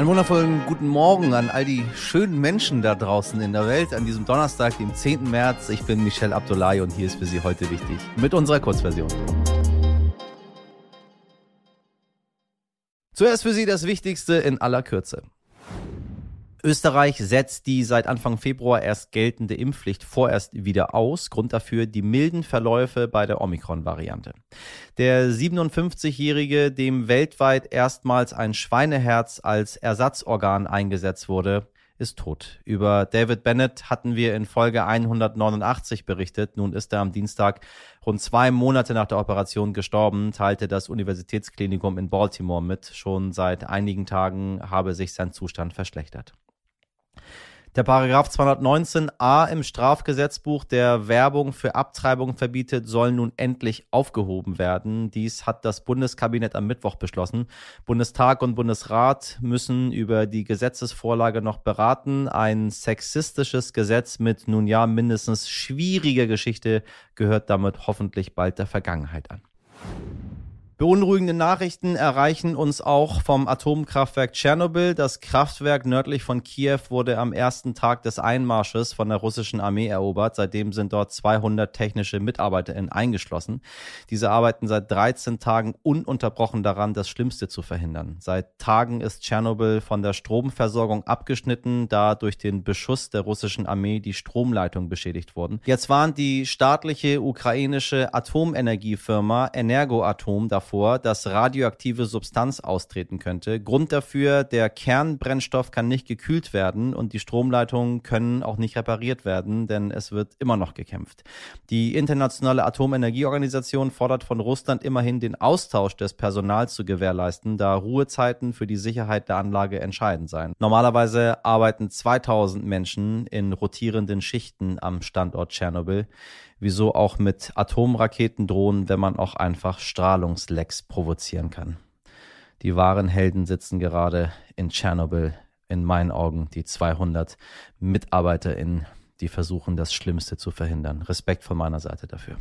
Einen wundervollen guten Morgen an all die schönen Menschen da draußen in der Welt an diesem Donnerstag, dem 10. März. Ich bin Michelle Abdullahi und hier ist für Sie heute wichtig mit unserer Kurzversion. Zuerst für Sie das Wichtigste in aller Kürze. Österreich setzt die seit Anfang Februar erst geltende Impfpflicht vorerst wieder aus. Grund dafür die milden Verläufe bei der Omikron-Variante. Der 57-Jährige, dem weltweit erstmals ein Schweineherz als Ersatzorgan eingesetzt wurde, ist tot. Über David Bennett hatten wir in Folge 189 berichtet. Nun ist er am Dienstag rund zwei Monate nach der Operation gestorben, teilte das Universitätsklinikum in Baltimore mit. Schon seit einigen Tagen habe sich sein Zustand verschlechtert. Der Paragraph 219a im Strafgesetzbuch, der Werbung für Abtreibung verbietet, soll nun endlich aufgehoben werden. Dies hat das Bundeskabinett am Mittwoch beschlossen. Bundestag und Bundesrat müssen über die Gesetzesvorlage noch beraten. Ein sexistisches Gesetz mit nun ja mindestens schwieriger Geschichte gehört damit hoffentlich bald der Vergangenheit an. Beunruhigende Nachrichten erreichen uns auch vom Atomkraftwerk Tschernobyl. Das Kraftwerk nördlich von Kiew wurde am ersten Tag des Einmarsches von der russischen Armee erobert. Seitdem sind dort 200 technische MitarbeiterInnen eingeschlossen. Diese arbeiten seit 13 Tagen ununterbrochen daran, das Schlimmste zu verhindern. Seit Tagen ist Tschernobyl von der Stromversorgung abgeschnitten, da durch den Beschuss der russischen Armee die Stromleitung beschädigt wurden. Jetzt warnt die staatliche ukrainische Atomenergiefirma Energoatom davor, davor, dass radioaktive Substanz austreten könnte. Grund dafür, der Kernbrennstoff kann nicht gekühlt werden und die Stromleitungen können auch nicht repariert werden, denn es wird immer noch gekämpft. Die Internationale Atomenergieorganisation fordert von Russland immerhin den Austausch des Personals zu gewährleisten, da Ruhezeiten für die Sicherheit der Anlage entscheidend seien. Normalerweise arbeiten 2000 Menschen in rotierenden Schichten am Standort Tschernobyl wieso auch mit Atomraketen drohen, wenn man auch einfach Strahlungslecks provozieren kann. Die wahren Helden sitzen gerade in Tschernobyl, in meinen Augen die 200 MitarbeiterInnen, die versuchen, das Schlimmste zu verhindern. Respekt von meiner Seite dafür.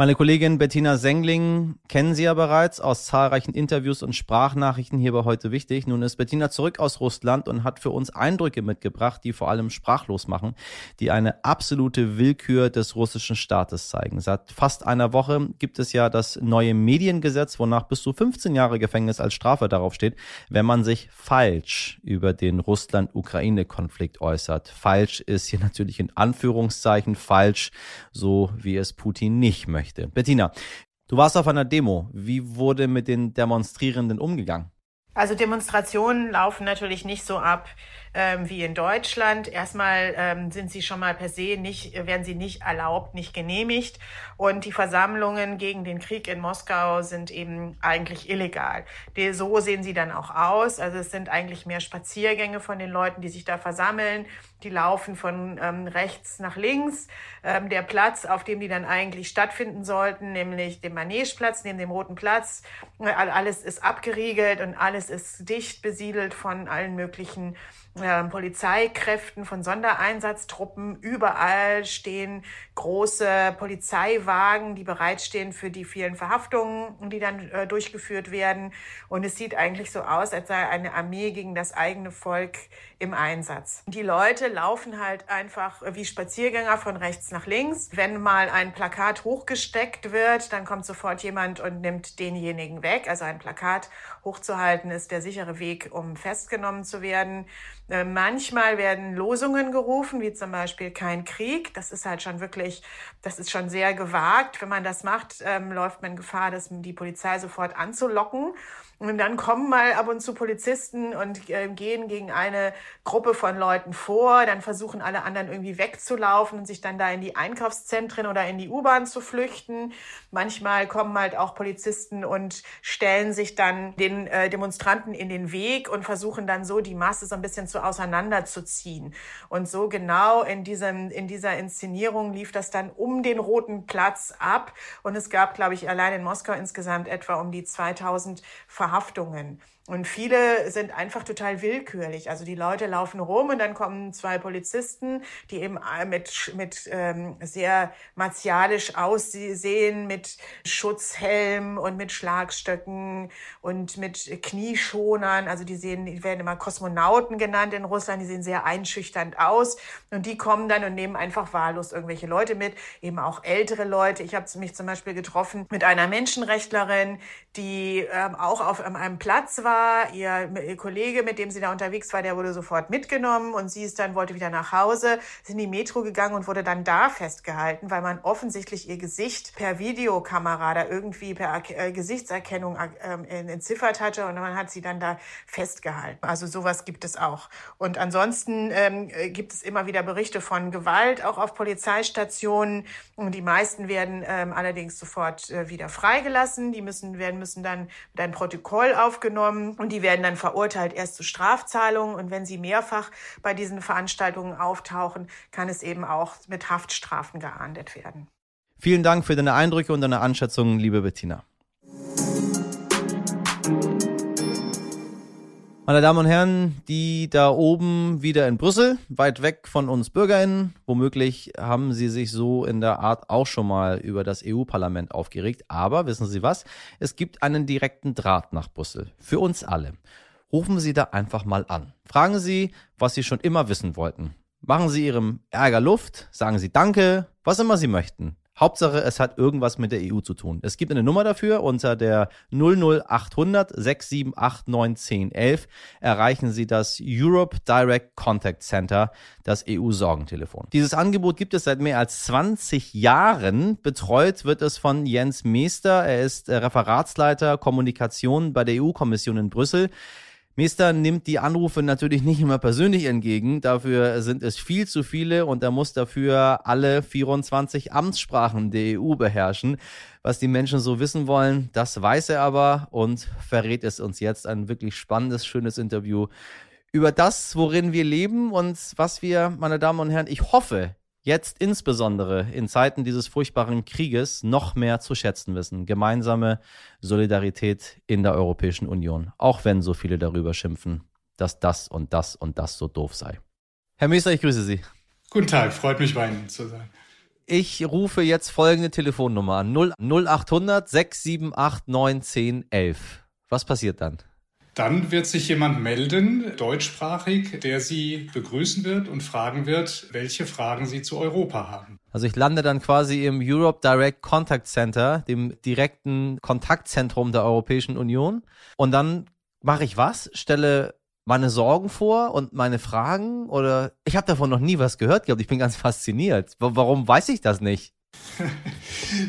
Meine Kollegin Bettina Sengling kennen Sie ja bereits aus zahlreichen Interviews und Sprachnachrichten hier bei heute wichtig. Nun ist Bettina zurück aus Russland und hat für uns Eindrücke mitgebracht, die vor allem sprachlos machen, die eine absolute Willkür des russischen Staates zeigen. Seit fast einer Woche gibt es ja das neue Mediengesetz, wonach bis zu 15 Jahre Gefängnis als Strafe darauf steht, wenn man sich falsch über den Russland-Ukraine-Konflikt äußert. Falsch ist hier natürlich in Anführungszeichen falsch, so wie es Putin nicht möchte möchte. Bettina, du warst auf einer Demo. Wie wurde mit den Demonstrierenden umgegangen? Also Demonstrationen laufen natürlich nicht so ab ähm, wie in Deutschland. Erstmal ähm, sind sie schon mal per se nicht, werden sie nicht erlaubt, nicht genehmigt. Und die Versammlungen gegen den Krieg in Moskau sind eben eigentlich illegal. Die, so sehen sie dann auch aus. Also es sind eigentlich mehr Spaziergänge von den Leuten, die sich da versammeln. Die laufen von ähm, rechts nach links. Ähm, der Platz, auf dem die dann eigentlich stattfinden sollten, nämlich dem Manegeplatz, neben dem Roten Platz, äh, alles ist abgeriegelt und alles ist dicht besiedelt von allen möglichen äh, Polizeikräften, von Sondereinsatztruppen. Überall stehen große Polizeiwagen, die bereitstehen für die vielen Verhaftungen, die dann äh, durchgeführt werden. Und es sieht eigentlich so aus, als sei eine Armee gegen das eigene Volk im Einsatz. Die Leute laufen halt einfach wie Spaziergänger von rechts nach links. Wenn mal ein Plakat hochgesteckt wird, dann kommt sofort jemand und nimmt denjenigen weg. Also ein Plakat hochzuhalten ist der sichere Weg, um festgenommen zu werden. Äh, manchmal werden Losungen gerufen, wie zum Beispiel kein Krieg. Das ist halt schon wirklich, das ist schon sehr gewagt. Wenn man das macht, ähm, läuft man Gefahr, dass die Polizei sofort anzulocken. Und dann kommen mal ab und zu Polizisten und äh, gehen gegen eine Gruppe von Leuten vor. Dann versuchen alle anderen irgendwie wegzulaufen und sich dann da in die Einkaufszentren oder in die U-Bahn zu flüchten. Manchmal kommen halt auch Polizisten und stellen sich dann den äh, Demonstranten in den Weg und versuchen dann so die Masse so ein bisschen zu auseinanderzuziehen. Und so genau in diesem, in dieser Inszenierung lief das dann um den Roten Platz ab. Und es gab, glaube ich, allein in Moskau insgesamt etwa um die 2000 Verhaftungen. Und viele sind einfach total willkürlich. Also die Leute laufen rum und dann kommen zwei Polizisten, die eben äh, mit, mit ähm, sehr martialisch aussehen, mit Schutzhelm und mit Schlagstöcken und mit Knie Energieschonern. Also die sehen, die werden immer Kosmonauten genannt in Russland. Die sehen sehr einschüchternd aus. Und die kommen dann und nehmen einfach wahllos irgendwelche Leute mit, eben auch ältere Leute. Ich habe mich zum Beispiel getroffen mit einer Menschenrechtlerin, die ähm, auch auf einem Platz war. Ihr, ihr Kollege, mit dem sie da unterwegs war, der wurde sofort mitgenommen und sie ist dann, wollte wieder nach Hause, ist in die Metro gegangen und wurde dann da festgehalten, weil man offensichtlich ihr Gesicht per Videokamera da irgendwie per äh, Gesichtserkennung äh, entziffert hatte und man hat sie dann da festgehalten. Also sowas gibt es auch. Und ansonsten ähm, gibt es immer wieder Berichte von Gewalt, auch auf Polizeistationen. Und die meisten werden ähm, allerdings sofort äh, wieder freigelassen. Die müssen, werden, müssen dann mit einem Protokoll aufgenommen und die werden dann verurteilt erst zu Strafzahlungen. Und wenn sie mehrfach bei diesen Veranstaltungen auftauchen, kann es eben auch mit Haftstrafen geahndet werden. Vielen Dank für deine Eindrücke und deine Einschätzung, liebe Bettina. Meine Damen und Herren, die da oben wieder in Brüssel, weit weg von uns BürgerInnen, womöglich haben sie sich so in der Art auch schon mal über das EU-Parlament aufgeregt. Aber wissen Sie was? Es gibt einen direkten Draht nach Brüssel. Für uns alle. Rufen Sie da einfach mal an. Fragen Sie, was Sie schon immer wissen wollten. Machen Sie Ihrem Ärger Luft, sagen Sie Danke, was immer Sie möchten. Hauptsache, es hat irgendwas mit der EU zu tun. Es gibt eine Nummer dafür unter der 00800 678 11 erreichen Sie das Europe Direct Contact Center, das EU-Sorgentelefon. Dieses Angebot gibt es seit mehr als 20 Jahren. Betreut wird es von Jens Meester. Er ist Referatsleiter Kommunikation bei der EU-Kommission in Brüssel. Meester nimmt die Anrufe natürlich nicht immer persönlich entgegen. Dafür sind es viel zu viele und er muss dafür alle 24 Amtssprachen der EU beherrschen. Was die Menschen so wissen wollen, das weiß er aber und verrät es uns jetzt. Ein wirklich spannendes, schönes Interview über das, worin wir leben und was wir, meine Damen und Herren, ich hoffe, jetzt insbesondere in Zeiten dieses furchtbaren Krieges noch mehr zu schätzen wissen. Gemeinsame Solidarität in der Europäischen Union, auch wenn so viele darüber schimpfen, dass das und das und das so doof sei. Herr Meester, ich grüße Sie. Guten Tag, freut mich bei Ihnen zu sein. Ich rufe jetzt folgende Telefonnummer an: 0800 678 91011. Was passiert dann? Dann wird sich jemand melden, deutschsprachig, der Sie begrüßen wird und fragen wird, welche Fragen Sie zu Europa haben. Also ich lande dann quasi im Europe Direct Contact Center, dem direkten Kontaktzentrum der Europäischen Union. Und dann mache ich was? Stelle meine Sorgen vor und meine Fragen? Oder ich habe davon noch nie was gehört gehabt. Ich bin ganz fasziniert. Warum weiß ich das nicht?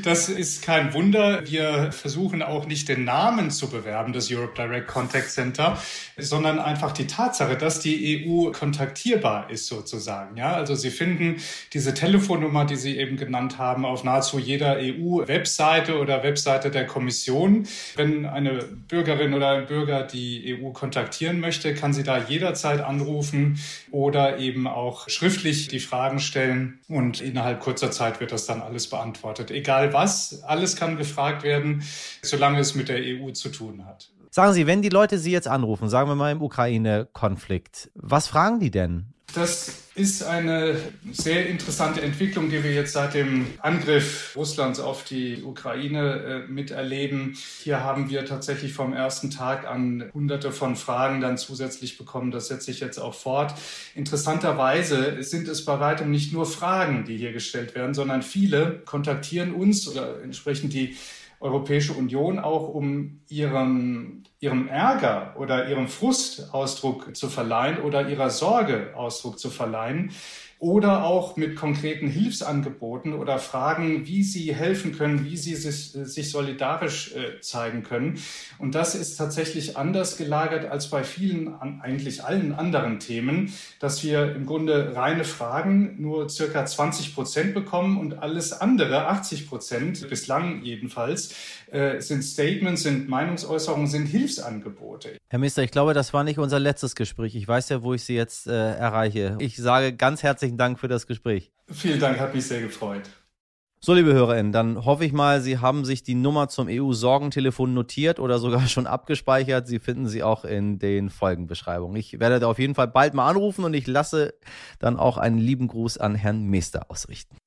Das ist kein Wunder. Wir versuchen auch nicht den Namen zu bewerben des Europe Direct Contact Center, sondern einfach die Tatsache, dass die EU kontaktierbar ist sozusagen. Ja, also Sie finden diese Telefonnummer, die Sie eben genannt haben, auf nahezu jeder EU-Webseite oder Webseite der Kommission. Wenn eine Bürgerin oder ein Bürger die EU kontaktieren möchte, kann sie da jederzeit anrufen oder eben auch schriftlich die Fragen stellen und innerhalb kurzer Zeit wird das dann alles beantwortet. Egal was, alles kann gefragt werden, solange es mit der EU zu tun hat. Sagen Sie, wenn die Leute Sie jetzt anrufen, sagen wir mal im Ukraine-Konflikt, was fragen die denn? Das ist eine sehr interessante Entwicklung, die wir jetzt seit dem Angriff Russlands auf die Ukraine äh, miterleben. Hier haben wir tatsächlich vom ersten Tag an hunderte von Fragen dann zusätzlich bekommen. Das setze ich jetzt auch fort. Interessanterweise sind es bei weitem nicht nur Fragen, die hier gestellt werden, sondern viele kontaktieren uns oder entsprechend die Europäische Union auch, um ihrem, ihrem Ärger oder ihrem Frust Ausdruck zu verleihen oder ihrer Sorge Ausdruck zu verleihen oder auch mit konkreten Hilfsangeboten oder Fragen, wie sie helfen können, wie sie sich, sich solidarisch äh, zeigen können. Und das ist tatsächlich anders gelagert als bei vielen, eigentlich allen anderen Themen, dass wir im Grunde reine Fragen nur circa 20 Prozent bekommen und alles andere, 80 Prozent, bislang jedenfalls, äh, sind Statements, sind Meinungsäußerungen, sind Hilfsangebote. Herr Minister, ich glaube, das war nicht unser letztes Gespräch. Ich weiß ja, wo ich Sie jetzt äh, erreiche. Ich sage ganz herzlichen Dank für das Gespräch. Vielen Dank, hat mich sehr gefreut. So, liebe HörerInnen, dann hoffe ich mal, Sie haben sich die Nummer zum EU-Sorgentelefon notiert oder sogar schon abgespeichert. Sie finden sie auch in den Folgenbeschreibungen. Ich werde da auf jeden Fall bald mal anrufen und ich lasse dann auch einen lieben Gruß an Herrn Meester ausrichten.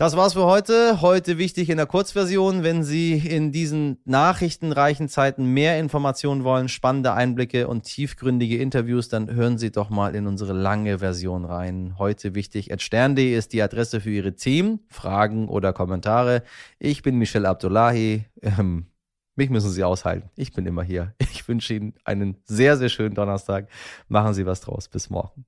Das war's für heute. Heute wichtig in der Kurzversion. Wenn Sie in diesen nachrichtenreichen Zeiten mehr Informationen wollen, spannende Einblicke und tiefgründige Interviews, dann hören Sie doch mal in unsere lange Version rein. Heute wichtig stern.de ist die Adresse für Ihre Themen, Fragen oder Kommentare. Ich bin Michel Abdullahi. Ähm, mich müssen Sie aushalten. Ich bin immer hier. Ich wünsche Ihnen einen sehr, sehr schönen Donnerstag. Machen Sie was draus. Bis morgen.